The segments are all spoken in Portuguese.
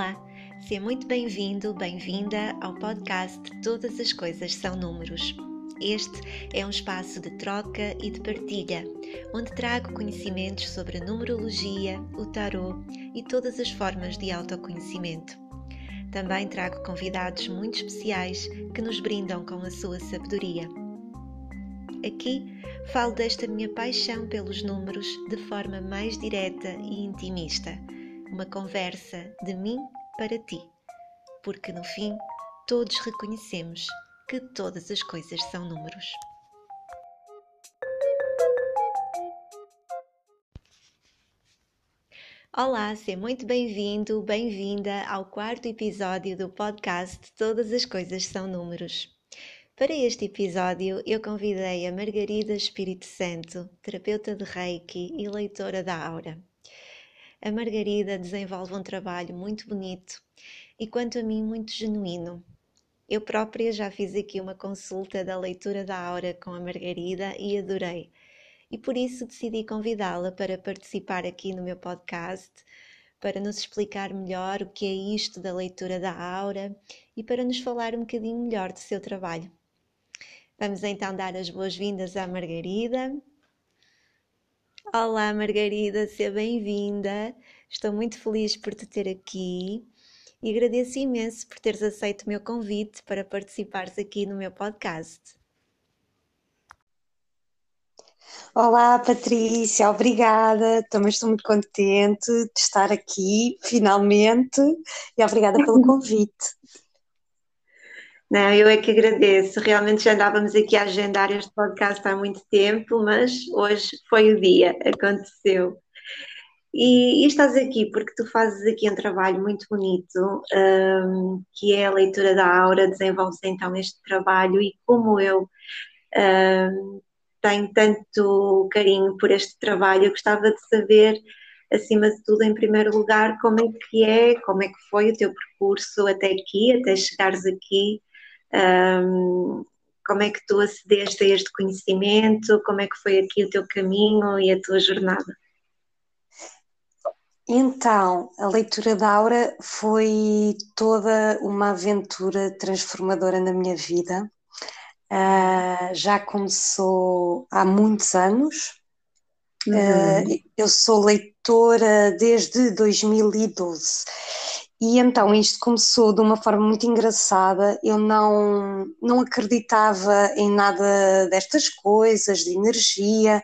Olá, seja muito bem-vindo, bem-vinda ao podcast Todas as Coisas São Números. Este é um espaço de troca e de partilha, onde trago conhecimentos sobre a numerologia, o tarot e todas as formas de autoconhecimento. Também trago convidados muito especiais que nos brindam com a sua sabedoria. Aqui falo desta minha paixão pelos números de forma mais direta e intimista uma conversa de mim para ti, porque no fim todos reconhecemos que todas as coisas são números. Olá, seja muito bem-vindo, bem-vinda ao quarto episódio do podcast Todas as Coisas São Números. Para este episódio, eu convidei a Margarida Espírito Santo, terapeuta de Reiki e leitora da Aura. A Margarida desenvolve um trabalho muito bonito e, quanto a mim, muito genuíno. Eu própria já fiz aqui uma consulta da leitura da aura com a Margarida e adorei. E por isso decidi convidá-la para participar aqui no meu podcast, para nos explicar melhor o que é isto da leitura da aura e para nos falar um bocadinho melhor do seu trabalho. Vamos então dar as boas-vindas à Margarida. Olá, Margarida, seja bem-vinda. Estou muito feliz por te ter aqui e agradeço imenso por teres aceito o meu convite para participares aqui no meu podcast. Olá, Patrícia, obrigada. Também estou muito contente de estar aqui, finalmente, e obrigada pelo convite. Não, eu é que agradeço. Realmente já andávamos aqui a agendar este podcast há muito tempo, mas hoje foi o dia, aconteceu. E, e estás aqui porque tu fazes aqui um trabalho muito bonito, um, que é a leitura da aura, desenvolves então este trabalho e como eu um, tenho tanto carinho por este trabalho, eu gostava de saber, acima de tudo, em primeiro lugar, como é que é, como é que foi o teu percurso até aqui, até chegares aqui, um, como é que tu acedeste a este conhecimento? Como é que foi aqui o teu caminho e a tua jornada? Então, a leitura da Aura foi toda uma aventura transformadora na minha vida. Uh, já começou há muitos anos. Uhum. Uh, eu sou leitora desde 2012 e então isto começou de uma forma muito engraçada. Eu não, não acreditava em nada destas coisas, de energia.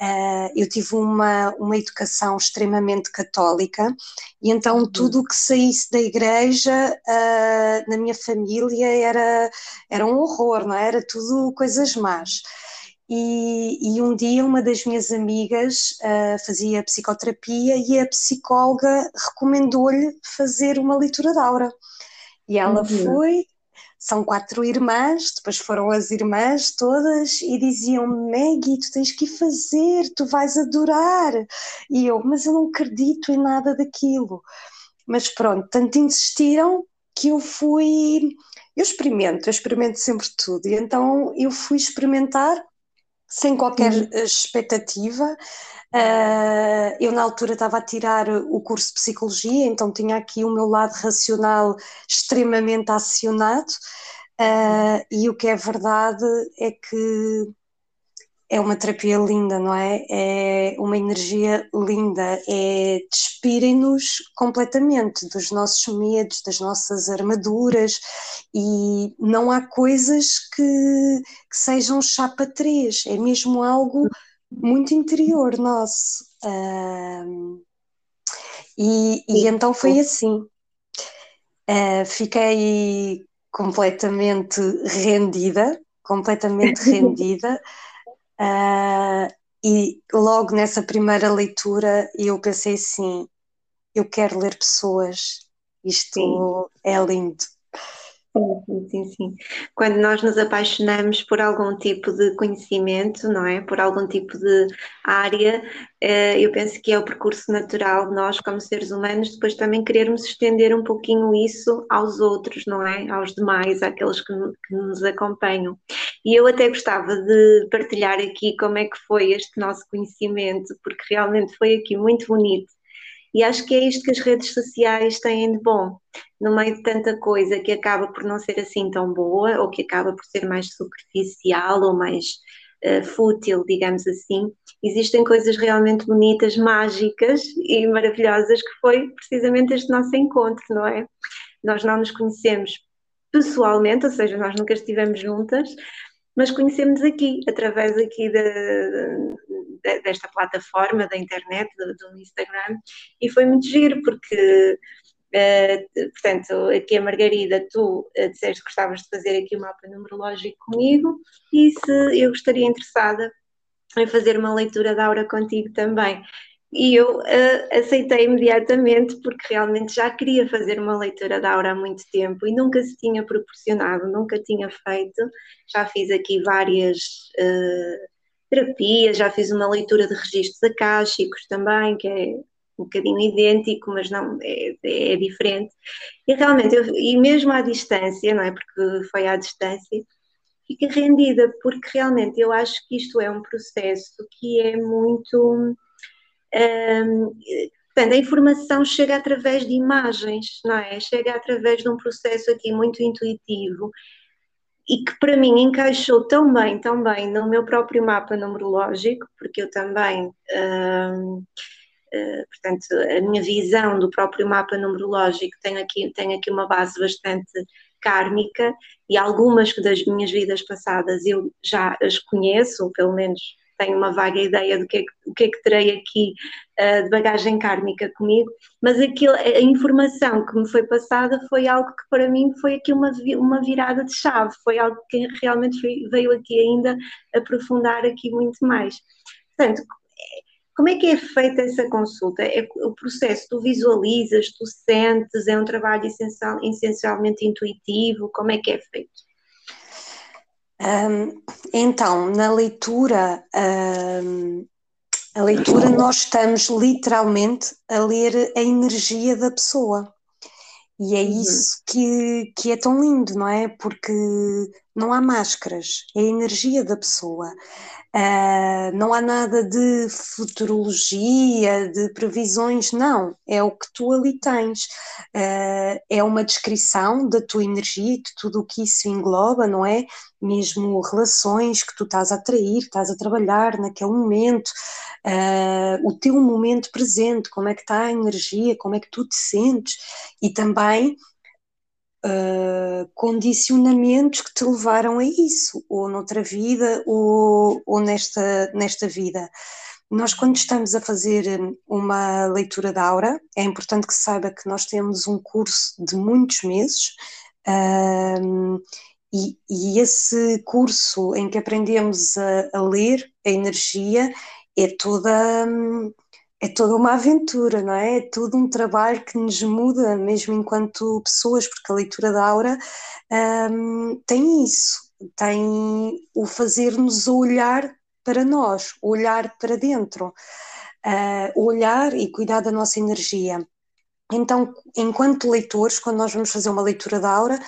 Uh, eu tive uma, uma educação extremamente católica e então uhum. tudo o que saísse da igreja uh, na minha família era, era um horror, não é? era tudo coisas más. E, e, um dia uma das minhas amigas uh, fazia psicoterapia e a psicóloga recomendou-lhe fazer uma leitura de aura. E ela uhum. foi, são quatro irmãs, depois foram as irmãs todas e diziam Maggie, tu tens que ir fazer, tu vais adorar. E eu, mas eu não acredito em nada daquilo. Mas pronto, tanto insistiram que eu fui, eu experimento, eu experimento sempre tudo. E então eu fui experimentar sem qualquer uhum. expectativa. Uh, eu, na altura, estava a tirar o curso de psicologia, então tinha aqui o meu lado racional extremamente acionado. Uh, e o que é verdade é que é uma terapia linda, não é? É uma energia linda, é despirem-nos completamente dos nossos medos, das nossas armaduras e não há coisas que, que sejam chapa 3, é mesmo algo muito interior nosso. E, e, então foi assim. Uh, fiquei completamente rendida, completamente rendida. Uh, e logo nessa primeira leitura eu pensei assim: eu quero ler pessoas, isto sim. é lindo. Sim, sim, sim. Quando nós nos apaixonamos por algum tipo de conhecimento, não é? Por algum tipo de área, eh, eu penso que é o percurso natural de nós, como seres humanos, depois também querermos estender um pouquinho isso aos outros, não é? Aos demais, àqueles que, que nos acompanham. E eu até gostava de partilhar aqui como é que foi este nosso conhecimento, porque realmente foi aqui muito bonito E acho que é isto que as redes sociais têm de bom. No meio de tanta coisa que acaba por não ser assim tão boa, ou que acaba por ser mais superficial ou mais uh, fútil, digamos assim, existem coisas realmente bonitas, mágicas e maravilhosas que foi precisamente este nosso encontro, não é? Nós não nos conhecemos pessoalmente, ou seja, nós nunca estivemos juntas, mas conhecemos aqui, através aqui de, de, desta plataforma da internet, do, do, Instagram, e foi muito giro, porque, uh, portanto, aqui a Margarida, tu uh, disseste que gostavas de fazer aqui um mapa numerológico comigo, e se eu estaria interessada em fazer uma leitura da aura contigo também. E eu uh, aceitei imediatamente porque realmente já queria fazer uma leitura da aura há muito tempo e nunca se tinha proporcionado, nunca tinha feito. Já fiz aqui várias uh, terapias, já fiz uma leitura de registros acásticos também, que é um bocadinho idêntico, mas não é, é diferente. E realmente, eu, e mesmo à distância, não é? Porque foi à distância, fica rendida, porque realmente eu acho que isto é um processo que é muito portanto, a informação chega através de imagens, não é? Chega através de um processo aqui muito intuitivo e que para mim encaixou tão bem, tão bem no meu próprio mapa numerológico, porque eu também, uh, portanto, a minha visão do próprio mapa numerológico tem aqui, tem aqui uma base bastante kármica e algumas das minhas vidas passadas eu já as conheço, pelo menos tenho uma vaga ideia do que é que, que, é que terei aqui uh, de bagagem kármica comigo, mas aquilo, a informação que me foi passada foi algo que para mim foi aqui uma, uma virada de chave, foi algo que realmente veio aqui ainda aprofundar aqui muito mais. Portanto, como é que é feita essa consulta? É o processo, tu visualizas, tu sentes, é um trabalho essencial, essencialmente intuitivo, como é que é feito? Um, então, na leitura, um, a leitura nós estamos literalmente a ler a energia da pessoa. E é uhum. isso que, que é tão lindo, não é? Porque não há máscaras, é a energia da pessoa. Uh, não há nada de futurologia, de previsões, não. É o que tu ali tens. Uh, é uma descrição da tua energia e de tudo o que isso engloba, não é? Mesmo relações que tu estás a atrair, estás a trabalhar naquele momento, uh, o teu momento presente, como é que está a energia, como é que tu te sentes e também uh, condicionamentos que te levaram a isso, ou noutra vida, ou, ou nesta, nesta vida. Nós, quando estamos a fazer hum, uma leitura da aura, é importante que saiba que nós temos um curso de muitos meses. Um, e, e, esse curso em que aprendemos a, a ler a energia é toda hum, é toda uma aventura, não é? É todo um trabalho que nos muda, mesmo enquanto pessoas, porque a leitura da aura um, tem isso, tem o fazer-nos olhar para nós, olhar para dentro, uh, olhar e cuidar da nossa energia. Então, enquanto leitores, quando nós vamos fazer uma leitura da aura,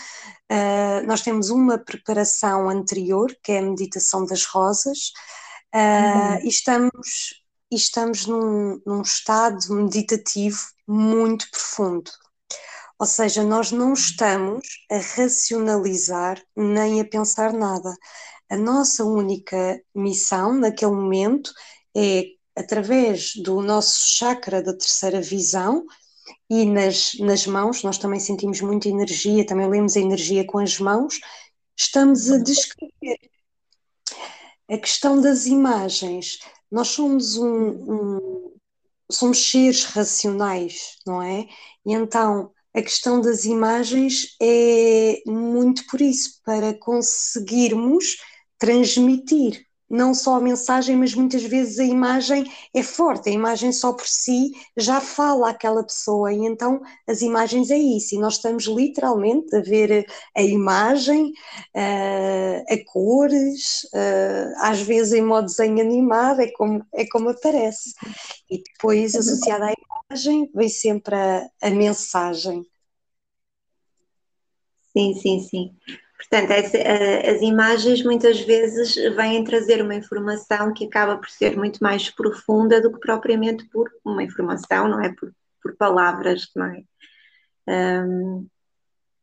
uh, nós temos uma preparação anterior, que é a meditação das rosas, uh, uhum. e estamos e estamos num, num estado meditativo muito profundo. Ou seja, nós não estamos a racionalizar nem a pensar nada. A nossa única missão naquele momento é, através do nosso chakra da terceira visão e nas, nas mãos, nós também sentimos muita energia, também lemos a energia com as mãos, estamos a descrever. A questão das imagens nós somos um, um, somos seres racionais, não é? E então a questão das imagens é muito por isso, para conseguirmos transmitir não só a mensagem, mas muitas vezes a imagem é forte, a imagem só por si já fala aquela pessoa, e então as imagens é isso, e nós estamos literalmente a ver a imagem, uh, a cores, uh, às vezes em modo desenho animado, é como, é como aparece. E depois, associada à imagem, vem sempre a, a mensagem. Sim, sim, sim. Portanto, as imagens muitas vezes vêm trazer uma informação que acaba por ser muito mais profunda do que propriamente por uma informação, não é? Por, por palavras, não é? Um,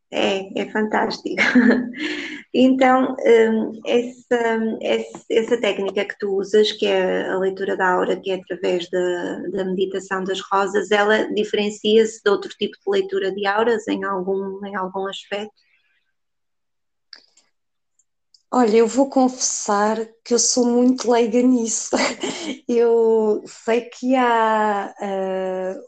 é, é fantástico. então, um, essa, essa, técnica que tu usas, que é a leitura da aura, que é através da, da meditação das rosas, ela diferencia-se de outro tipo de leitura de auras em algum, em algum aspecto? Olha, eu vou confessar que eu sou muito leiga nisso. Eu sei que há uh,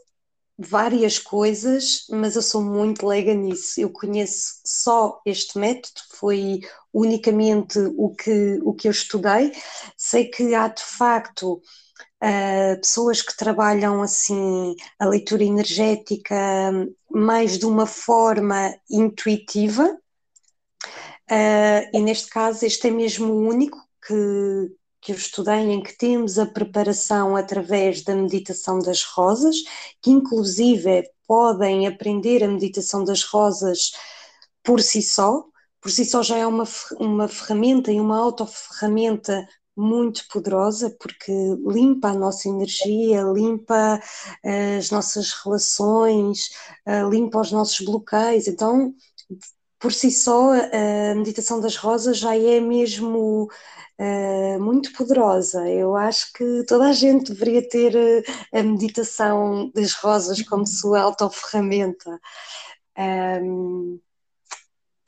várias coisas, mas eu sou muito leiga nisso. Eu conheço só este método, foi unicamente o que, o que eu estudei. Sei que há de facto uh, pessoas que trabalham assim a leitura energética mais de uma forma intuitiva Uh, e neste caso, este é mesmo o único que, que eu estudei em que temos a preparação através da meditação das rosas, que inclusive podem aprender a meditação das rosas por si só. Por si só já é uma, uma ferramenta e uma autoferramenta muito poderosa porque limpa a nossa energia, limpa uh, as nossas relações, uh, limpa os nossos bloqueios. Então, por si só, a meditação das rosas já é mesmo uh, muito poderosa. Eu acho que toda a gente deveria ter a meditação das rosas como uhum. sua autoferramenta. Um,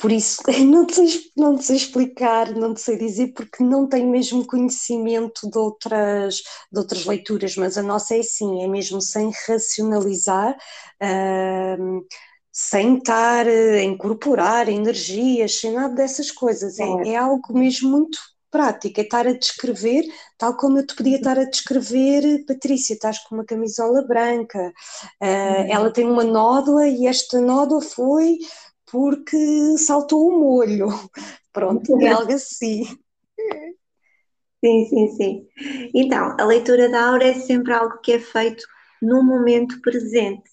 por isso, não te, sei, não te sei explicar, não te sei dizer, porque não tenho mesmo conhecimento de outras, de outras leituras, mas a nossa é assim, é mesmo sem racionalizar. Um, sem estar a incorporar energias, sem nada dessas coisas. É, é algo mesmo muito prático, é estar a descrever, tal como eu te podia estar a descrever, Patrícia, estás com uma camisola branca, uh, ela tem uma nódoa e esta nódoa foi porque saltou o molho. Pronto, é algo assim. Sim, sim, sim. Então, a leitura da aura é sempre algo que é feito no momento presente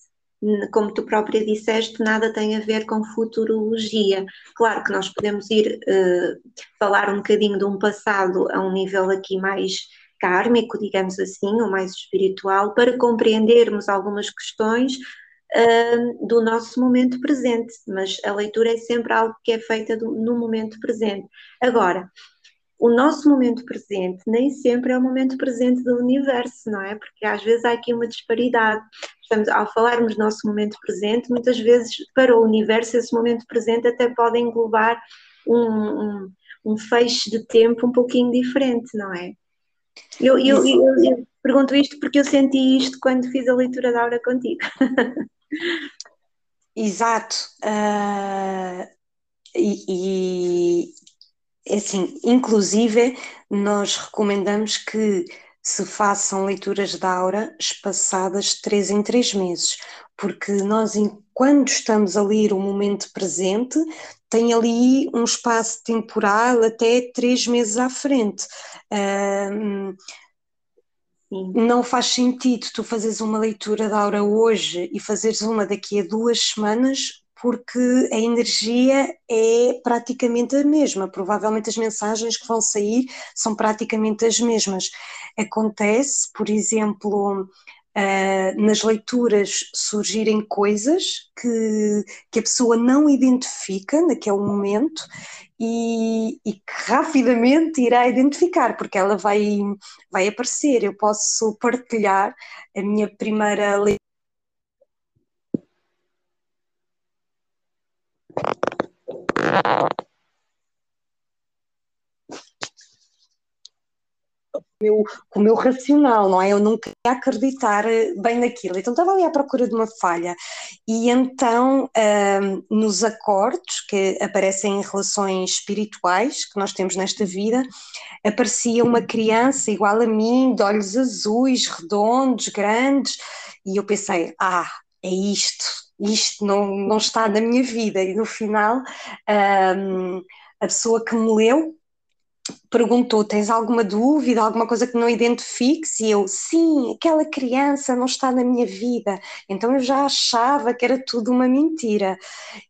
como tu própria disseste, nada tem a ver com futurologia. Claro que nós podemos ir uh, falar um bocadinho de um passado a um nível aqui mais kármico, digamos assim, ou mais espiritual, para compreendermos algumas questões uh, do nosso momento presente, mas a leitura é sempre algo que é feita do, no momento presente. Agora, o nosso momento presente nem sempre é o momento presente do universo, não é? Porque às vezes há aqui uma disparidade. Estamos, ao falarmos do nosso momento presente, muitas vezes para o universo esse momento presente até pode englobar um, um, um feixe de tempo um pouquinho diferente, não é? Eu, eu, eu, eu, pergunto isto porque eu senti isto quando fiz a leitura da aura contigo. Exato. Uh, e, é assim, inclusive, nós recomendamos que se façam leituras da aura espaçadas de três em três meses, porque nós, quando estamos a ler o momento presente, tem ali um espaço temporal até três meses à frente. Um, não faz sentido tu fazeres uma leitura da aura hoje e fazeres uma daqui a duas semanas, porque a energia é praticamente a mesma. Provavelmente as mensagens que vão sair são praticamente as mesmas. Acontece, por exemplo, Uh, nas leituras surgirem coisas que, que a pessoa não identifica naquele momento e, e, que rapidamente irá identificar, porque ela vai, vai aparecer. Eu posso partilhar a minha primeira leitura meu, com o meu racional, não é? Eu nunca ia acreditar eh, bem naquilo. Então estava ali à procura de uma falha. E então, nos acordos que aparecem em relações espirituais que nós temos nesta vida, aparecia uma criança igual a mim, de olhos azuis, redondos, grandes, e eu pensei, ah, é isto, isto não, não está na minha vida. E no final, um, a pessoa que me leu perguntou: Tens alguma dúvida, alguma coisa que não identifiques? E eu, sim, aquela criança não está na minha vida. Então eu já achava que era tudo uma mentira.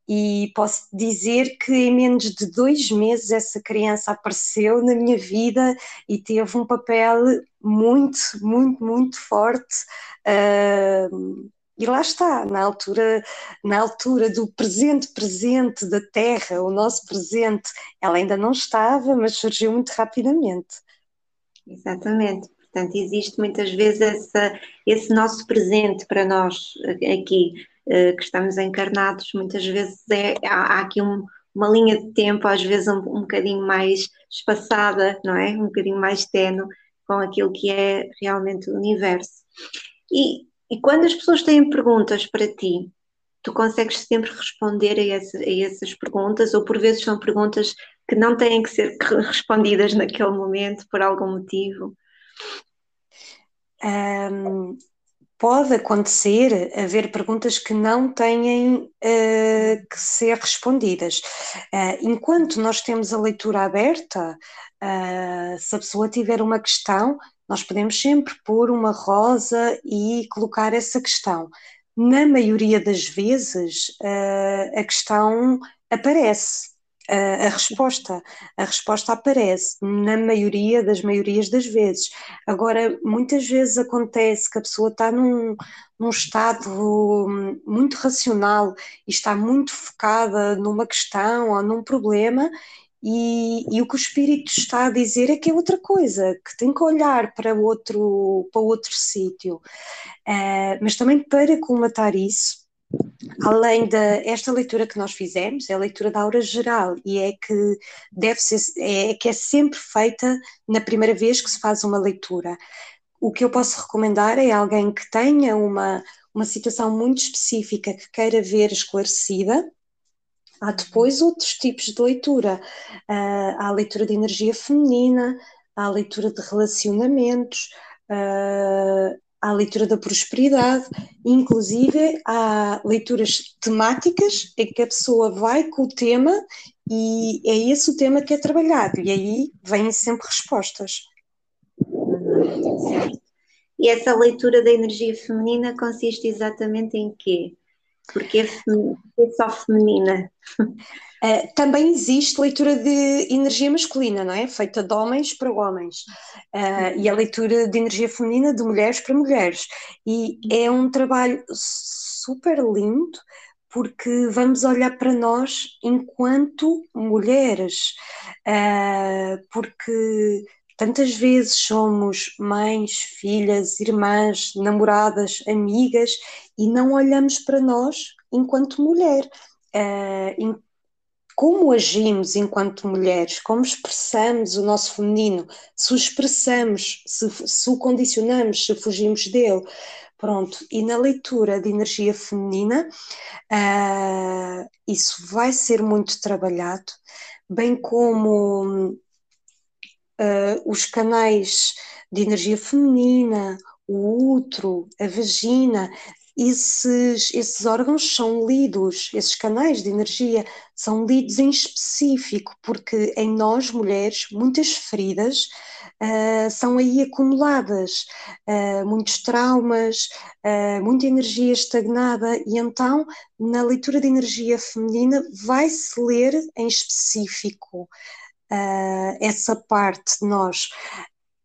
E posso dizer que em menos de dois meses essa criança apareceu na minha vida e teve um papel muito, muito, muito forte. Uh, e lá está, na altura, na altura do presente presente da Terra, o nosso presente, ela ainda não estava, mas surgiu muito rapidamente. Exatamente. Portanto, existe muitas vezes essa, esse nosso presente para nós aqui, eh, que estamos encarnados, muitas vezes é, há, aqui um, uma linha de tempo, às vezes um, um bocadinho mais espaçada, não é? Um bocadinho mais tenue com aquilo que é realmente o universo. E, e quando as pessoas têm perguntas para ti, tu consegues sempre responder a, a essas perguntas, ou por vezes são perguntas que não têm que ser respondidas naquele momento por algum motivo? Um, pode acontecer haver perguntas que não têm uh, que ser respondidas. Uh, enquanto nós temos a leitura aberta, uh, se a pessoa tiver uma questão, nós podemos sempre pôr uma rosa e colocar essa questão. Na maioria das vezes, a questão aparece a, a, resposta. A resposta aparece na maioria das maiorias das vezes. Agora, muitas vezes acontece que a pessoa está num, num estado muito racional e está muito focada numa questão ou num problema e, e, o que o espírito está a dizer é que é outra coisa, que tem que olhar para outro, para outro sítio. Uh, mas também para colmatar isso, além desta leitura que nós fizemos, é a leitura da aura geral e é que deve ser, é que é sempre feita na primeira vez que se faz uma leitura. O que eu posso recomendar é alguém que tenha uma, uma situação muito específica que queira ver esclarecida. Há depois outros tipos de leitura. Uh, há a leitura de energia feminina, há a leitura de relacionamentos, uh, há a leitura da prosperidade, inclusive há leituras temáticas em que a pessoa vai com o tema e é esse o tema que é trabalhado, e aí vêm sempre respostas. Certo. E essa leitura da energia feminina consiste exatamente em quê? Porque é só feminina. Uh, também existe leitura de energia masculina, não é? Feita de homens para homens. Uh, e a leitura de energia feminina de mulheres para mulheres. E é um trabalho super lindo porque vamos olhar para nós enquanto mulheres, uh, porque tantas vezes somos mães, filhas, irmãs, namoradas, amigas e não olhamos para nós enquanto mulher. Uh, como agimos enquanto mulheres, como expressamos o nosso feminino, se o expressamos, se, se o condicionamos, se fugimos dele. Pronto, e na leitura de energia feminina, uh, isso vai ser muito trabalhado, bem como uh, os canais de energia feminina, o útero, a vagina, esses, esses órgãos são lidos, esses canais de energia são lidos em específico, porque em nós, mulheres, muitas feridas uh, são aí acumuladas, uh, muitos traumas, uh, muita energia estagnada, e então na leitura de energia feminina vai-se ler em específico. Essa parte de nós.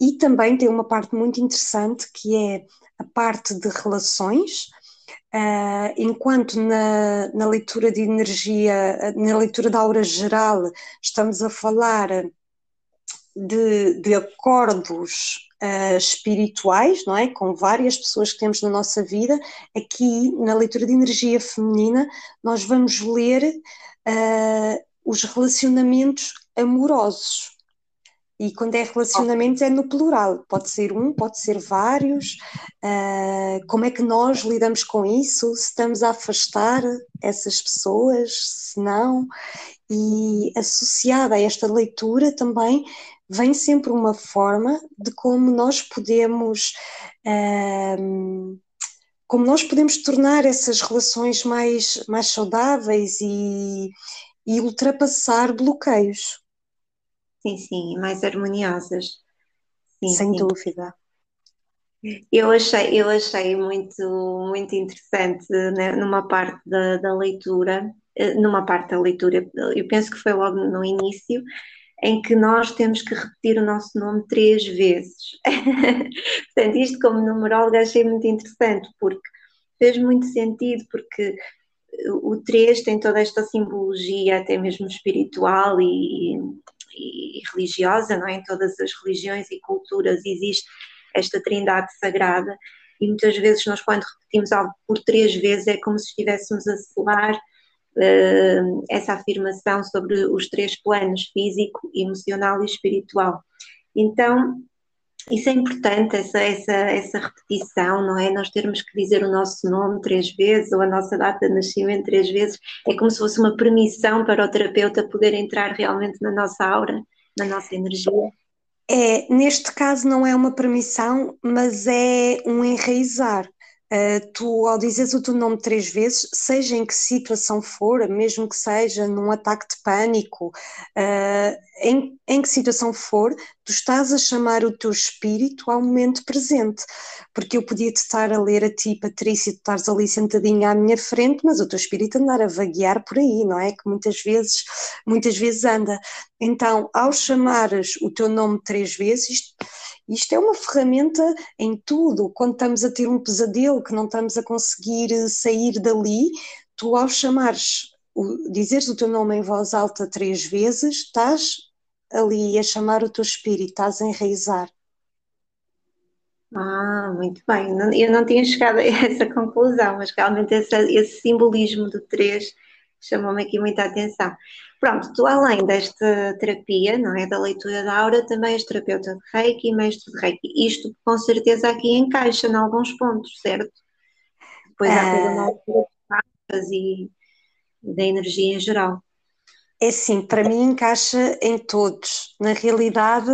E também tem uma parte muito interessante que é a parte de relações, Uh, enquanto na, na, leitura de energia, na leitura da aura geral, estamos a falar de, de acordos uh, espirituais, não é? Com várias pessoas que temos na nossa vida, aqui na leitura de energia feminina, nós vamos ler uh, os relacionamentos amorosos. E quando é relacionamentos é no plural, pode ser um, pode ser vários. Uh, como é que nós lidamos com isso? Se estamos a afastar essas pessoas, se não? E associada a esta leitura também vem sempre uma forma de como nós podemos. Uh, como nós podemos tornar essas relações mais, mais saudáveis e, e ultrapassar bloqueios. Sim, sim, mais harmoniosas. Sim, Sem sim. dúvida. Eu achei, eu achei muito, muito interessante né, numa parte da, da leitura, eh, numa parte da leitura, eu penso que foi logo no início, em que nós temos que repetir o nosso nome três vezes. Portanto, isto como numeróloga achei muito interessante, porque fez muito sentido, porque o 3 tem toda esta simbologia, até mesmo espiritual e, e, religiosa, não é? Em todas as religiões e culturas existe esta trindade sagrada, e muitas vezes nós, quando repetimos algo por três vezes, é como se estivéssemos a selar uh, essa afirmação sobre os três planos físico, emocional e espiritual. Então, isso é importante, essa, essa, essa repetição, não é? Nós termos que dizer o nosso nome três vezes ou a nossa data de nascimento três vezes, é como se fosse uma permissão para o terapeuta poder entrar realmente na nossa aura, na nossa energia. É, neste caso não é uma permissão, mas é um enraizar. Uh, tu, ao dizeres o teu nome três vezes, seja em que situação for, mesmo que seja num ataque de pânico, uh, em, em que situação for, tu estás a chamar o teu espírito ao momento presente. Porque eu podia te estar a ler a ti, Patrícia, tu estás ali sentadinha à minha frente, mas o teu espírito andar a vaguear por aí, não é? Que muitas vezes, muitas vezes anda. Então, ao chamares o teu nome três vezes, isto, isto é uma ferramenta em tudo. Quando estamos a ter um pesadelo que não estamos a conseguir eh, sair dali, tu ao chamares, o, dizeres o teu nome em voz alta três vezes, estás ali a chamar o teu espírito, estás a enraizar. Ah, muito bem. Eu não tinha chegado a essa conclusão, mas realmente esse, esse simbolismo do três chamou-me aqui muita atenção. Pronto, tu além desta terapia, não é, da leitura da aura, também és terapeuta de Reiki e mestre de Reiki. Isto com certeza aqui encaixa em alguns pontos, certo? Depois há toda uma altura de e da energia em geral. É sim, para mim encaixa em todos. Na realidade,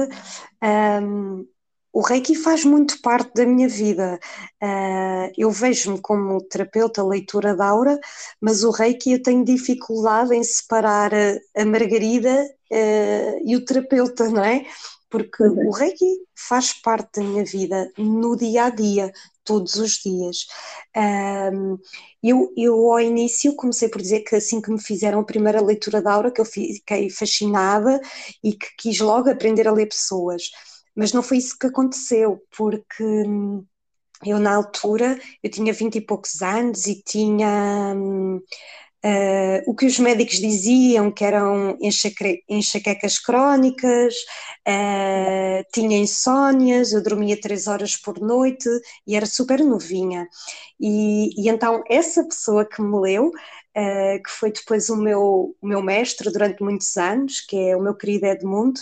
hum, o Reiki faz muito parte da minha vida. Uh, eu vejo-me como terapeuta, leitura da aura, mas o Reiki eu tenho dificuldade em separar a, a Margarida uh, e o terapeuta, não é? Porque uhum. o Reiki faz parte da minha vida no dia a dia, todos os dias. Eu, eu, ao início, comecei por dizer que assim que me fizeram a primeira leitura da aura, que eu fiquei fascinada e que quis logo aprender a ler pessoas mas não foi isso que aconteceu, porque hum, eu na altura, eu tinha vinte e poucos anos e tinha uh, o que os médicos diziam que eram enxaquecas crónicas, uh, tinha insónias, eu dormia três horas por noite e era super novinha. E, e então essa pessoa que me leu uh, que foi depois o meu, o meu mestre durante muitos anos, que é o meu querido Edmundo,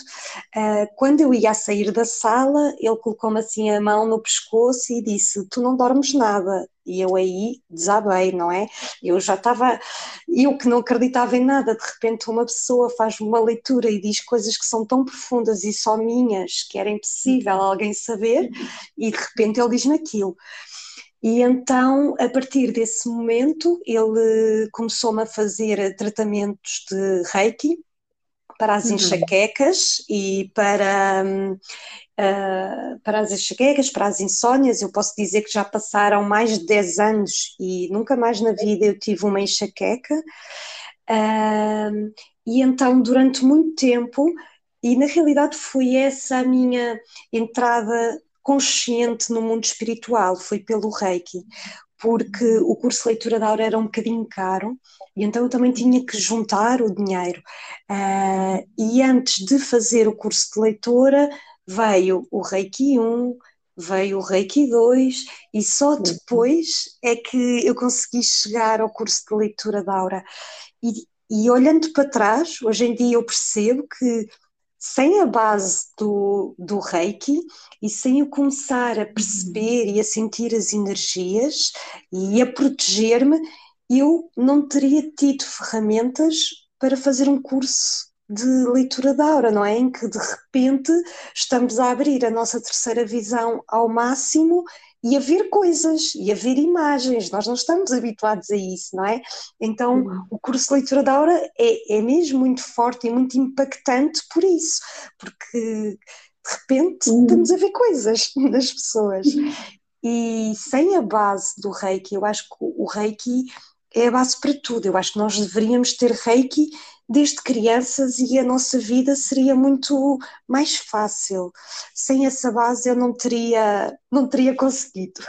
uh, quando eu ia sair da sala, ele colocou-me assim a mão no pescoço e disse: Tu não dormes nada. E eu aí desabei, não é? Eu já estava, eu que não acreditava em nada, de repente uma pessoa faz uma leitura e diz coisas que são tão profundas e só minhas que era impossível alguém saber, e de repente ele diz naquilo. E então, a partir desse momento, ele começou-me a fazer tratamentos de Reiki para as uhum. enxaquecas e para, uh, para as enxaquecas, para as insónias. Eu posso dizer que já passaram mais de 10 anos e nunca mais na vida eu tive uma enxaqueca. Uh, e então, durante muito tempo, e na realidade foi essa a minha entrada consciente no mundo espiritual, foi pelo Reiki, porque o curso de leitura da aura era um bocadinho caro e então eu também tinha que juntar o dinheiro. Uh, e antes de fazer o curso de leitora, veio o Reiki 1, veio o Reiki 2 e só depois é que eu consegui chegar ao curso de leitura da aura. E, e olhando para trás, hoje em dia eu percebo que sem a base do, do reiki e sem eu começar a perceber e a sentir as energias e a proteger-me, eu não teria tido ferramentas para fazer um curso de leitura da aura, não é? Em que de repente estamos a abrir a nossa terceira visão ao máximo e a ver coisas e a ver imagens. Nós não estamos habituados a isso, não é? Então, uhum. o curso de leitura da aura é, é mesmo muito forte e muito impactante por isso, porque de repente uhum. estamos a ver coisas nas pessoas. E sem a base do reiki, eu acho que o reiki é a base para tudo. Eu acho que nós deveríamos ter reiki desde crianças e a nossa vida seria muito mais fácil. Sem essa base eu não teria, não teria conseguido.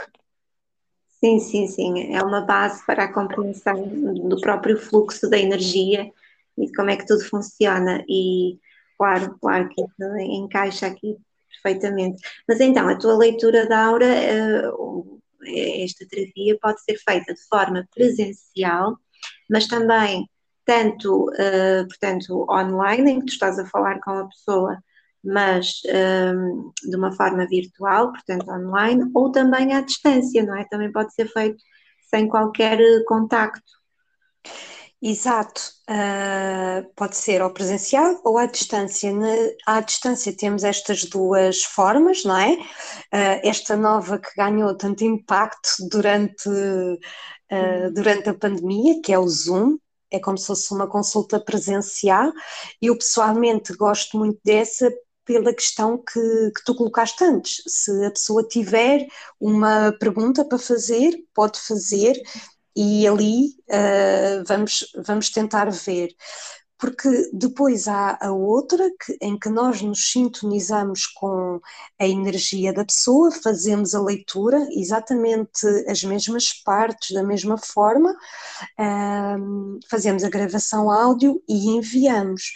Sim, sim, sim. É uma base para a compreensão do próprio fluxo da energia e de como é que tudo funciona. E claro, claro que encaixa aqui perfeitamente. Mas então, a tua leitura da aura, eh, esta terapia pode ser feita de forma presencial, mas também tanto, eh, portanto, online, em que tu estás a falar com a pessoa mas um, de uma forma virtual, portanto online, ou também à distância, não é? Também pode ser feito sem qualquer eh, contacto. Exato, uh, pode ser ou presencial ou à distância. Na, à distância temos estas duas formas, não é? Uh, esta nova que ganhou tanto impacto durante, uh, durante a pandemia, que é o Zoom, é como se fosse uma consulta presencial. Eu pessoalmente gosto muito dessa pela questão que, que tu colocaste antes. Se a pessoa tiver uma pergunta para fazer, pode fazer e ali uh, vamos, vamos tentar ver. Porque depois há a outra que, em que nós nos sintonizamos com a energia da pessoa, fazemos a leitura, exatamente as mesmas partes, da mesma forma, uh, fazemos a gravação áudio e enviamos.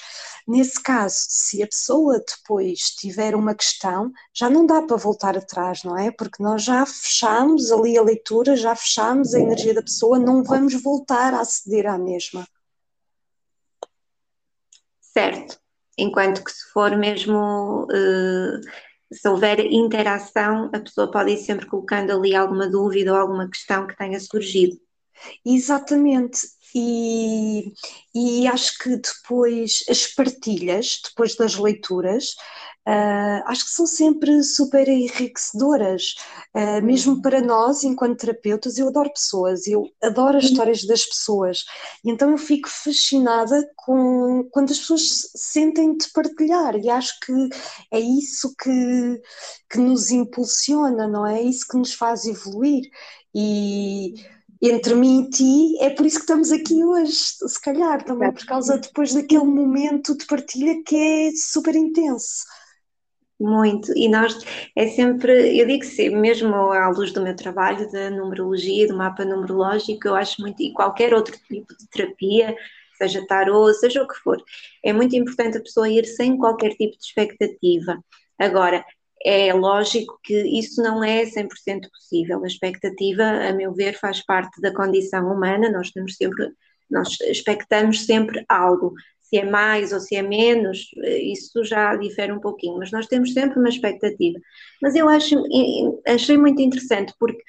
Nesse caso, se a pessoa depois tiver uma questão, já não dá para voltar atrás, não é? Porque nós já fechamos ali a leitura, já fechamos a energia da pessoa, não vamos voltar a aceder à mesma. Certo. Enquanto que se for mesmo. Uh, se houver interação, a pessoa pode ir sempre colocando ali alguma dúvida ou alguma questão que tenha surgido. Exatamente. E, e acho que depois as partilhas, depois das leituras, uh, acho que são sempre super enriquecedoras, uh, mesmo para nós, enquanto terapeutas. Eu adoro pessoas, eu adoro as histórias das pessoas, e então eu fico fascinada com quando as pessoas sentem de partilhar, e acho que é isso que, que nos impulsiona, não é? É isso que nos faz evoluir. E entre mim e ti, é por isso que estamos aqui hoje, se calhar, também por causa depois daquele momento de partilha que é super intenso. Muito, e nós é sempre, eu digo sempre, mesmo à luz do meu trabalho da numerologia, do mapa numerológico, eu acho muito, e qualquer outro tipo de terapia, seja tarô, seja o que for, é muito importante a pessoa ir sem qualquer tipo de expectativa. Agora, é lógico que isso não é 100% possível. A expectativa, a meu ver, faz parte da condição humana. Nós temos sempre, nós expectamos sempre algo. Se é mais ou se é menos, isso já difere um pouquinho, mas nós temos sempre uma expectativa. Mas eu acho, achei muito interessante porque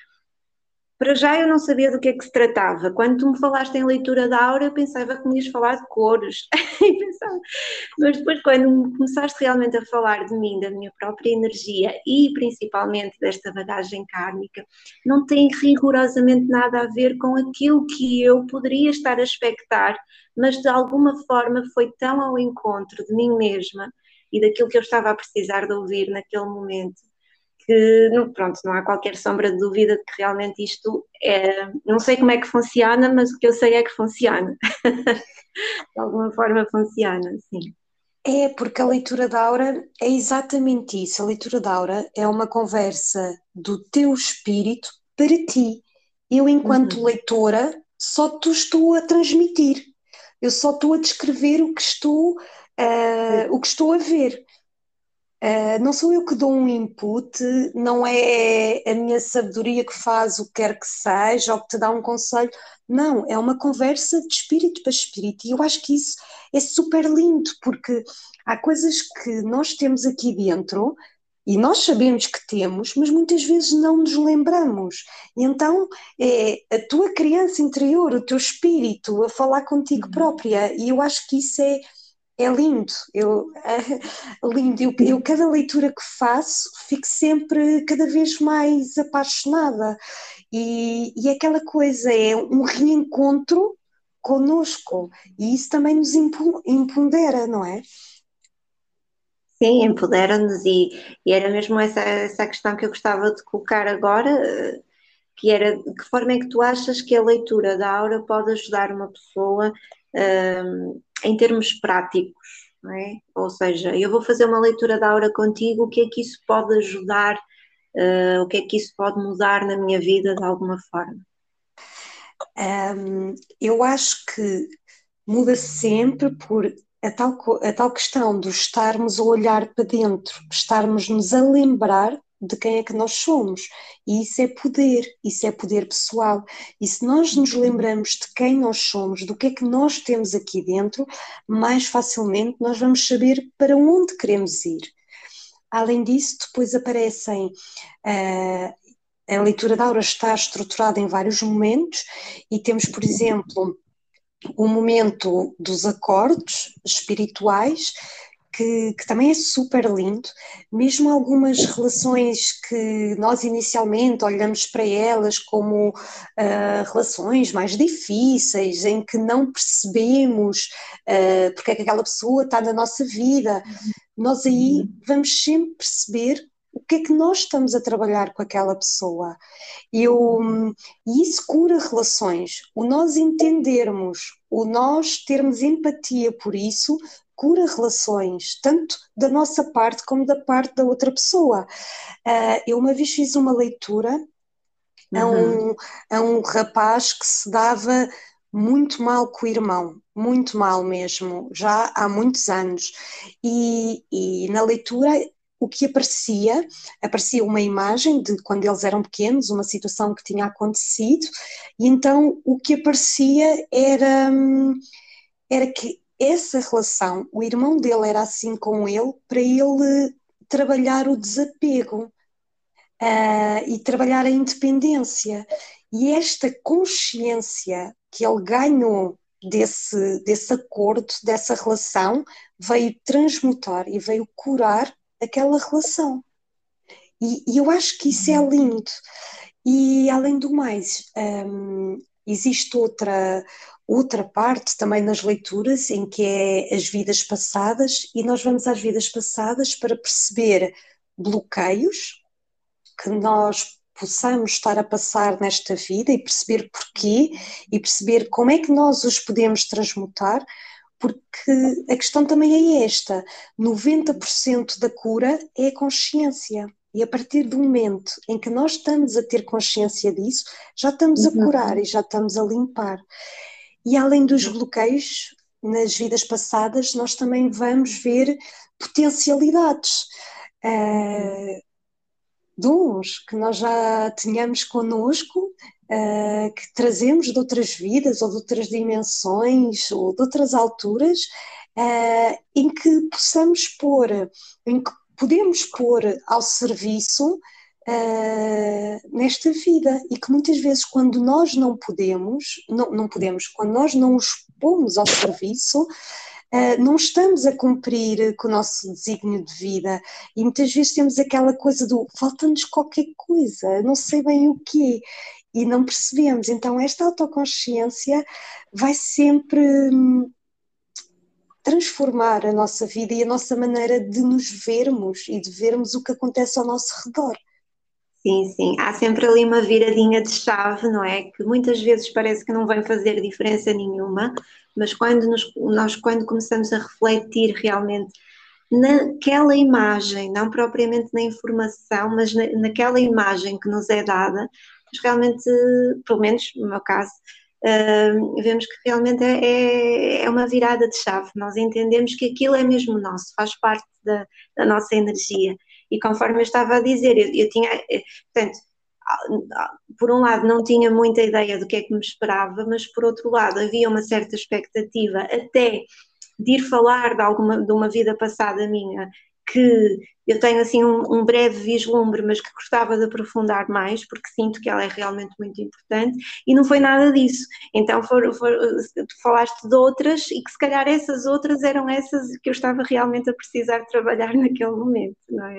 para já eu não sabia do que é que se tratava. Quando tu me falaste em leitura da aura, eu pensava que me ias falar de cores. Mas depois, quando começaste realmente a falar de mim, da minha própria energia e principalmente desta bagagem kármica, não tem rigorosamente nada a ver com aquilo que eu poderia estar a expectar, mas de alguma forma foi tão ao encontro de mim mesma e daquilo que eu estava a precisar de ouvir naquele momento que pronto, não há qualquer sombra de dúvida de que realmente isto é, não sei como é que funciona, mas o que eu sei é que funciona. de alguma forma funciona, sim. É, porque a leitura da aura é exatamente isso. A leitura da aura é uma conversa do teu espírito para ti. Eu, enquanto uhum. leitora, só te estou a transmitir. Eu só estou a descrever o que estou, uh, o que estou a ver. Uh, não sou eu que dou um input, não é a minha sabedoria que faz o que quer que seja ou que te dá um conselho. Não, é uma conversa de espírito para espírito. E eu acho que isso é super lindo, porque há coisas que nós temos aqui dentro e nós sabemos que temos, mas muitas vezes não nos lembramos. E então é a tua criança interior, o teu espírito a falar contigo uhum. própria. E eu acho que isso é é lindo, eu, é, lindo. Eu, eu, cada leitura que faço fico sempre cada vez mais apaixonada e, e aquela coisa é um reencontro conosco e isso também nos empodera, não é? Sim, empodera-nos e, e, era mesmo essa, essa questão que eu gostava de colocar agora, que era de que forma é que tu achas que a leitura da aura pode ajudar uma pessoa em termos práticos, é? Ou seja, eu vou fazer uma leitura da aura contigo, o que é que isso pode ajudar Uh, o que é que isso pode mudar na minha vida de alguma forma? Um, eu acho que muda sempre por a tal, a tal questão de estarmos a olhar para dentro, estarmos nos a lembrar de quem é que nós somos. E isso é poder, isso é poder pessoal. E se nós nos lembramos de quem nós somos, do que é que nós temos aqui dentro, mais facilmente nós vamos saber para onde queremos ir. Além disso, depois aparecem. Uh, a leitura da aura está estruturada em vários momentos e temos, por exemplo, o momento dos acordes espirituais, que, que, também é super lindo, mesmo algumas relações que nós inicialmente olhamos para elas como uh, relações mais difíceis, em que não percebemos uh, porque é que aquela pessoa está na nossa vida, nós aí uhum. vamos sempre perceber o que é que nós estamos a trabalhar com aquela pessoa. Eu, e isso cura relações. O nós entendermos, o nós termos empatia por isso, cura relações, tanto da nossa parte como da parte da outra pessoa. Uh, eu uma vez fiz uma leitura uhum. a, um, a um rapaz que se dava muito mal com o irmão, muito mal mesmo, já há muitos anos. E, e na leitura o que aparecia, aparecia uma imagem de quando eles eram pequenos, uma situação que tinha acontecido, e então o que aparecia era, hum, era que essa relação, o irmão dele era assim com ele, para ele trabalhar o desapego uh, e trabalhar a independência. E esta consciência que ele ganhou desse, desse acordo, dessa relação, veio transmutar e veio curar aquela relação. E, e eu acho que isso é uhum. lindo. E além do mais, um, existe outra, outra parte também nas leituras em que é as vidas passadas, e nós vamos às vidas passadas para perceber bloqueios que nós possamos estar a passar nesta vida e perceber porquê e perceber como é que nós os podemos transmutar, porque a questão também é esta: 90% da cura é a consciência. E a partir do momento em que nós estamos a ter consciência disso, já estamos a uhum. curar e já estamos a limpar. E além dos bloqueios nas vidas passadas, nós também vamos ver potencialidades. Uh, dons que nós já tínhamos connosco, uh, que trazemos de outras vidas ou de outras dimensões ou de outras alturas, uh, em que possamos pôr, em que podemos pôr ao serviço uh, nesta vida. E que muitas vezes quando nós não podemos, não, não podemos, quando nós não os pomos ao serviço, uh, não estamos a cumprir com o nosso desígnio de vida. E muitas vezes temos aquela coisa do falta-nos qualquer coisa, não sei bem o que e não percebemos. Então esta autoconsciência vai sempre hum, transformar a nossa vida e a nossa maneira de nos vermos e de vermos o que acontece ao nosso redor. Sim, sim. Há sempre ali uma viradinha de chave, não é? Que muitas vezes parece que não vai fazer diferença nenhuma, mas quando nos, nós quando começamos a refletir realmente naquela imagem, não propriamente na informação, mas na, naquela imagem que nos é dada, realmente, pelo menos no meu caso, vemos que realmente é, é, é, uma virada de chave. Nós entendemos que aquilo é mesmo nosso, faz parte da, da nossa energia. E conforme eu estava a dizer, eu, eu tinha, eh, portanto, por um lado não tinha muita ideia do que é que me esperava, mas por outro lado havia uma certa expectativa até de ir falar de alguma de uma vida passada minha que eu tenho assim um, um, breve vislumbre, mas que gostava de aprofundar mais, porque sinto que ela é realmente muito importante, e não foi nada disso. Então for, for, tu falaste de outras, e que se calhar essas outras eram essas que eu estava realmente a precisar trabalhar naquele momento, não é?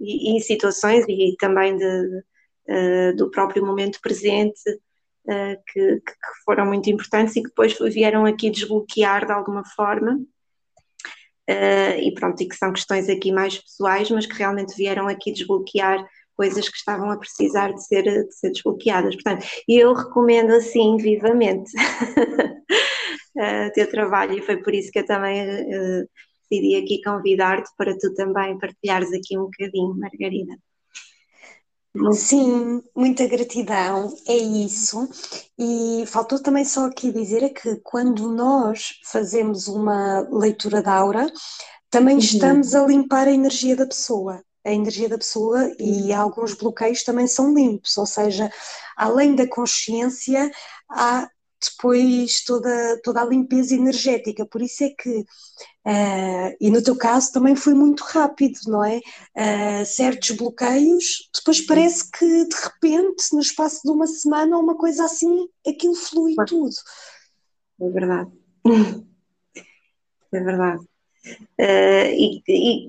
E, e situações, e também de, uh, do próprio momento presente, uh, que, que foram muito importantes e que depois vieram aqui desbloquear de alguma forma uh, e pronto, e que são questões aqui mais pessoais, mas que realmente vieram aqui desbloquear coisas que estavam a precisar de ser, de ser desbloqueadas. Portanto, eu recomendo assim vivamente uh, teu trabalho e foi por isso que eu também uh, decidi aqui convidar-te para tu também partilhares aqui um bocadinho, Margarida. Sim, muita gratidão, é isso. E faltou também só aqui dizer é que quando nós fazemos uma leitura da aura, também uhum. estamos a limpar a energia da pessoa. A energia da pessoa e uhum. alguns bloqueios também são limpos, ou seja, além da consciência, há depois toda, toda a limpeza energética. Por isso é que, uh, e no teu caso também foi muito rápido, não é? Uh, certos bloqueios, depois parece que de repente, no espaço de uma semana ou uma coisa assim, aquilo flui tudo. É verdade. É verdade. Uh, e, e,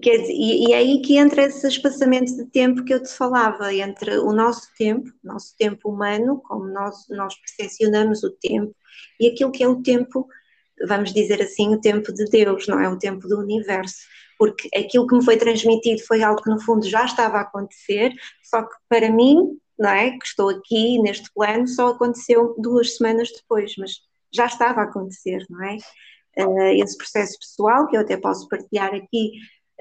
e, é aí que entra esse espaçamento de tempo que eu te falava, entre o nosso tempo, nosso tempo humano, como nós, nós percepcionamos o tempo, e aquilo que é o tempo, vamos dizer assim, o tempo de Deus, não é o tempo do universo. Porque aquilo que me foi transmitido foi algo que no fundo já estava a acontecer, só que para mim, não é, que estou aqui neste plano, só aconteceu duas semanas depois, mas já estava a acontecer, não é? Uh, esse processo pessoal, que eu até posso partilhar aqui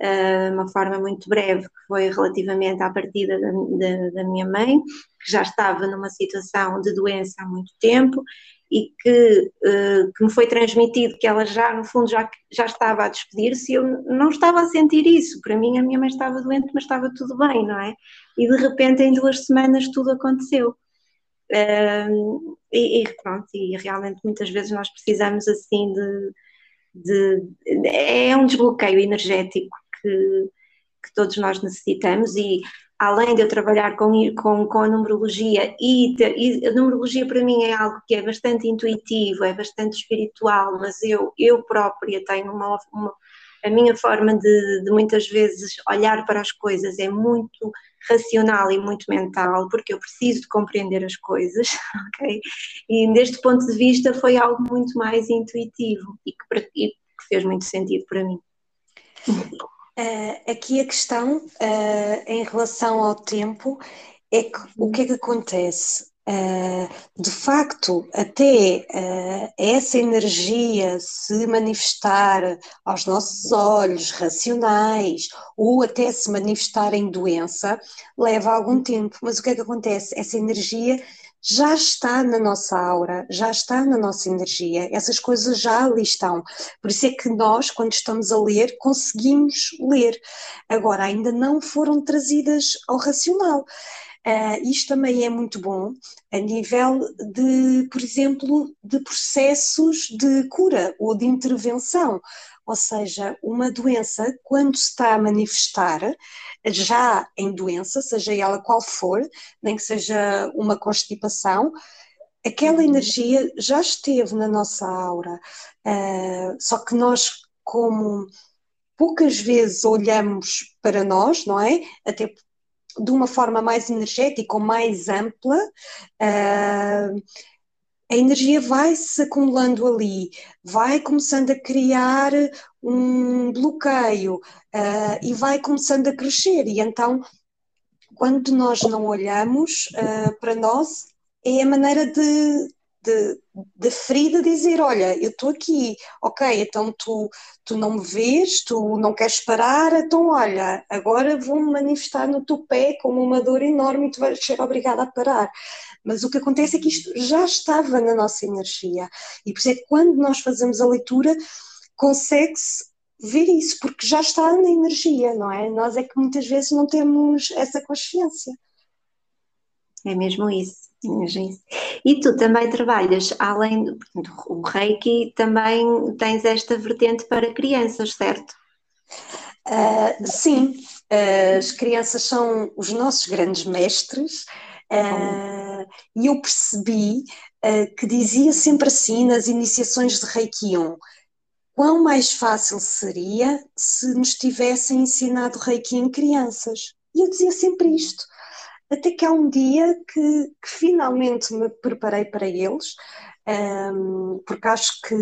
uh, uma forma muito breve, que foi relativamente à partida da, da, da, minha mãe, que já estava numa situação de doença há muito tempo e que, uh, que me foi transmitido que ela já, no fundo, já, já estava a despedir-se eu não estava a sentir isso. Para mim, a minha mãe estava doente, mas estava tudo bem, não é? E de repente, em duas semanas, tudo aconteceu. E, e, pronto, e realmente muitas vezes nós precisamos assim de, de, é um desbloqueio energético que, que todos nós necessitamos e além de eu trabalhar com, com, com a numerologia e, e, a numerologia para mim é algo que é bastante intuitivo, é bastante espiritual, mas eu, eu própria tenho uma, uma a minha forma de, de, muitas vezes olhar para as coisas é muito racional e muito mental, porque eu preciso de compreender as coisas, ok? E deste ponto de vista foi algo muito mais intuitivo e que, e que fez muito sentido para mim. Uh, aqui a questão uh, em relação ao tempo é que o que é que acontece? Uh, de facto, até uh, essa energia se manifestar aos nossos olhos racionais ou até se manifestar em doença, leva algum tempo. Mas o que é que acontece? Essa energia já está na nossa aura, já está na nossa energia, essas coisas já ali estão. Por isso é que nós, quando estamos a ler, conseguimos ler. Agora, ainda não foram trazidas ao racional. Uh, isto também é muito bom a nível de, por exemplo, de processos de cura ou de intervenção. Ou seja, uma doença, quando se está a manifestar, já em doença, seja ela qual for, nem que seja uma constipação, aquela uhum. energia já esteve na nossa aura. Uh, só que nós, como poucas vezes olhamos para nós, não é? Até de uma forma mais energética ou mais ampla, uh, a energia vai se acumulando ali, vai começando a criar um bloqueio uh, e vai começando a crescer. E então, quando nós não olhamos uh, para nós, é a maneira de, de, de ferida dizer: Olha, eu estou aqui, ok, então tu, tu não me vês, tu não queres parar, então olha, agora vou-me manifestar no teu pé como uma dor enorme e tu vais ser obrigada a parar. Mas o que acontece é que isto já estava na nossa energia e por isso é que quando nós fazemos a leitura consegue-se ver isso, porque já está na energia, não é? Nós é que muitas vezes não temos essa consciência. É mesmo isso. E tu também trabalhas, além do o Reiki, também tens esta vertente para crianças, certo? Uh, sim, uh, as crianças são os nossos grandes mestres uh, e eu percebi que dizia sempre assim nas iniciações de Reiki 1, quão mais fácil seria se nos tivessem ensinado Reiki em crianças. E eu dizia sempre isto até que há um dia que, que finalmente me preparei para eles, um, porque acho que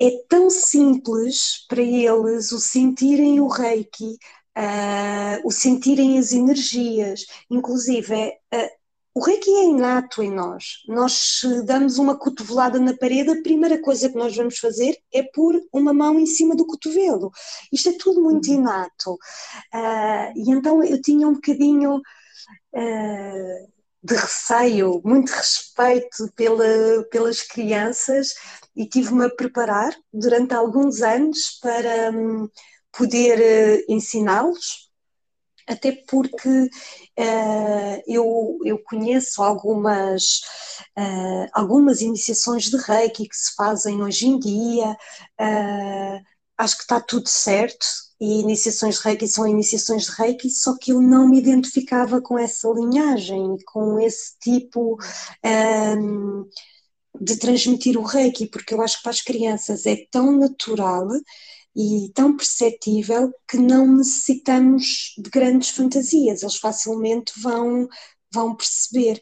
é tão simples para eles o sentirem o reiki, uh, o sentirem as energias, inclusive uh, o reiki é inato em nós. Nós damos uma cotovelada na parede, a primeira coisa que nós vamos fazer é pôr uma mão em cima do cotovelo. Isto é tudo muito uhum. inato. Uh, e então eu tinha um bocadinho uh, de receio, muito respeito pela, pelas crianças e tive-me a preparar durante alguns anos para um, poder uh, ensiná-los até porque uh, eu, eu conheço algumas, uh, algumas iniciações de Reiki que se fazem hoje em dia, uh, acho que está tudo certo, e iniciações de Reiki são iniciações de Reiki, só que eu não me identificava com essa linhagem, com esse tipo um, de transmitir o Reiki, porque eu acho que para as crianças é tão natural e tão perceptível que não necessitamos de grandes fantasias, eles facilmente vão, vão perceber.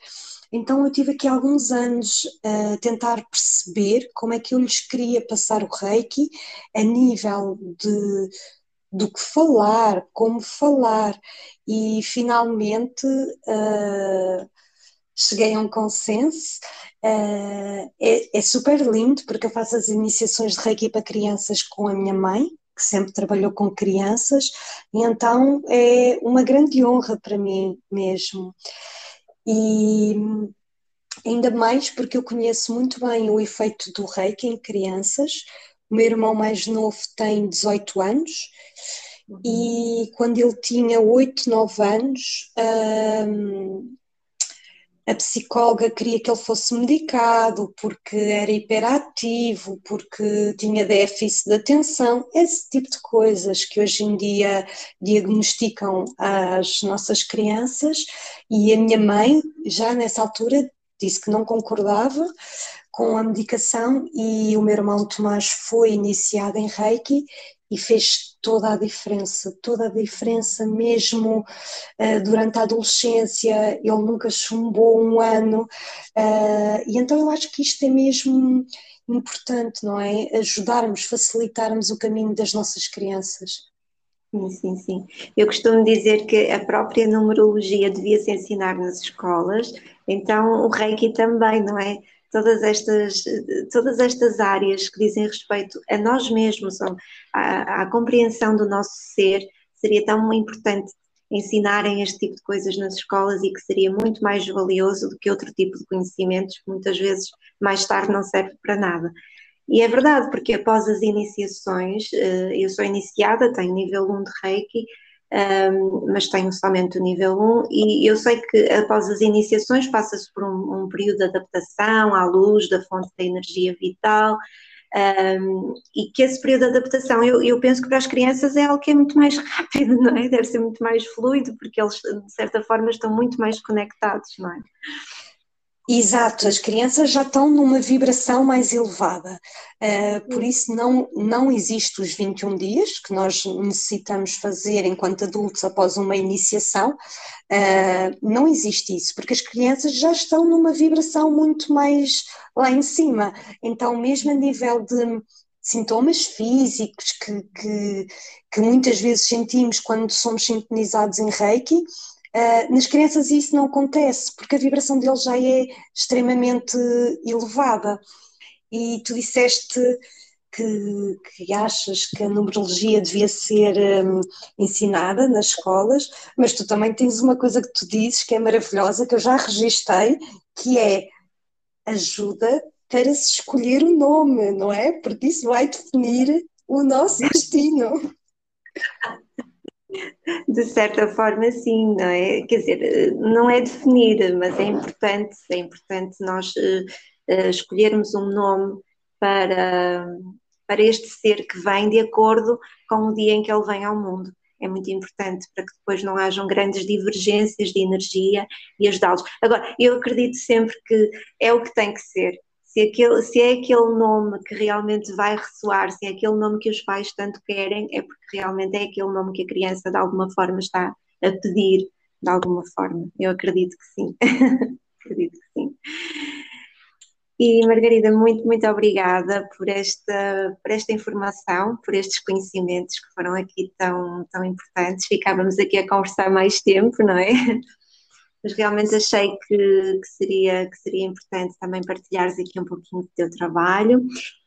Então eu tive aqui alguns anos a tentar perceber como é que eu lhes queria passar o reiki a nível de do que falar, como falar e finalmente uh, cheguei a um consenso. Uh, é, é, super lindo porque eu faço as iniciações de Reiki para crianças com a minha mãe, que sempre trabalhou com crianças, e então é uma grande honra para mim mesmo. E ainda mais porque eu conheço muito bem o efeito do Reiki em crianças. O meu irmão mais novo tem 18 anos e quando ele tinha 8, 9 anos, um, a psicóloga queria que ele fosse medicado porque era hiperativo, porque tinha déficit de atenção, esse tipo de coisas que hoje em dia diagnosticam as nossas crianças. E a minha mãe, já nessa altura, disse que não concordava com a medicação e o meu irmão Tomás foi iniciado em Reiki e fez toda a diferença, toda a diferença mesmo uh, durante a adolescência, ele nunca chumbou um ano, uh, e então eu acho que isto é mesmo importante, não é? Ajudarmos, facilitarmos o caminho das nossas crianças. Sim, sim, sim. Eu costumo dizer que a própria numerologia devia se ensinar nas escolas, então o Reiki também, não é? Todas estas, todas estas áreas que dizem respeito a nós mesmos, à, à compreensão do nosso ser, seria tão importante ensinarem este tipo de coisas nas escolas e que seria muito mais valioso do que outro tipo de conhecimentos que muitas vezes mais tarde não serve para nada. E é verdade, porque após as iniciações, eh, eu sou iniciada, tenho nível 1 de Reiki, um, mas tenho somente o nível 1 e eu sei que após as iniciações passa-se por um, um, período de adaptação à luz da fonte da energia vital um, e que esse período de adaptação eu, eu, penso que para as crianças é algo que é muito mais rápido, não é? Deve ser muito mais fluido porque eles de certa forma estão muito mais conectados, não é? Exato, as crianças já estão numa vibração mais elevada, uh, por isso não, não existe os 21 dias que nós necessitamos fazer enquanto adultos após uma iniciação, uh, não existe isso, porque as crianças já estão numa vibração muito mais lá em cima, então mesmo a nível de sintomas físicos que, que, que muitas vezes sentimos quando somos sintonizados em Reiki, Uh, nas crianças isso não acontece, porque a vibração deles já é extremamente elevada. E tu disseste que, que achas que a numerologia devia ser um, ensinada nas escolas, mas tu também tens uma coisa que tu dizes que é maravilhosa, que eu já registrei, que é ajuda para se escolher o nome, não é? Porque isso vai definir o nosso destino. De certa forma, sim, não é? Quer dizer, não é definir, mas é importante, é importante nós uh, escolhermos um nome para, para este ser que vem de acordo com o dia em que ele vem ao mundo. É muito importante para que depois não hajam grandes divergências de energia e ajudá-los. Agora, eu acredito sempre que é o que tem que ser se, aquele, se é aquele nome que realmente vai ressoar, se é aquele nome que os pais tanto querem, é porque realmente é aquele nome que a criança de alguma forma está a pedir, de alguma forma. Eu acredito que sim. acredito que sim. E Margarida, muito, muito obrigada por esta, por esta informação, por estes conhecimentos que foram aqui tão, tão importantes. Ficávamos aqui a conversar mais tempo, não é? mas realmente achei que, que, seria, que seria importante também partilhares aqui um pouquinho do teu trabalho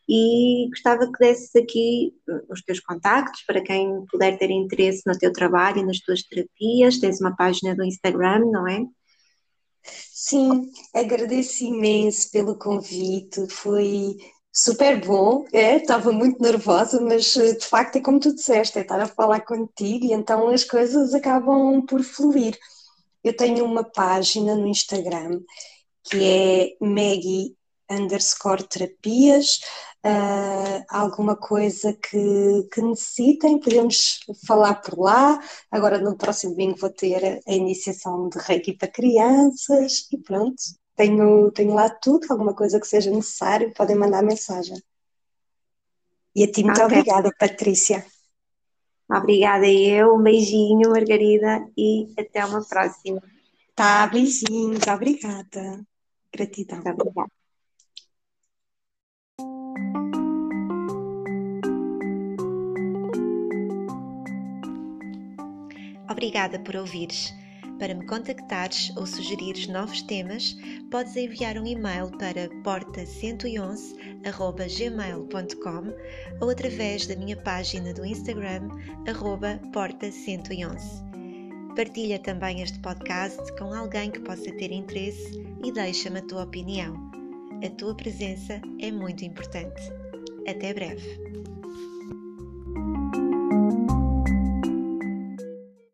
e gostava que desses aqui uh, os teus contactos para quem puder ter interesse no teu trabalho e nas tuas terapias. Tens uma página do Instagram, não é? Sim, agradeço imenso pelo convite, foi super bom, é, estava muito nervosa, mas uh, de facto é como tu disseste, é estar a falar contigo e então as coisas acabam por fluir. Eu tenho uma página no Instagram que é Maggie underscore terapias, uh, alguma coisa que, que, necessitem, podemos falar por lá. Agora no próximo domingo vou ter a iniciação de Reiki para crianças e pronto. Tenho, tenho lá tudo, alguma coisa que seja necessário, podem mandar mensagem. E a ti muito okay. obrigada, Patrícia. Obrigada eu, um beijinho, Margarida, e até uma próxima. Tá, beijinhos, obrigada. Gratidão. Obrigada. Obrigada por ouvires. Para me contactares ou sugerires novos temas, podes enviar um e-mail para porta111.gmail.com ou através da minha página do Instagram, porta111. Partilha também este podcast com alguém que possa ter interesse e deixa-me a tua opinião. A tua presença é muito importante. Até breve.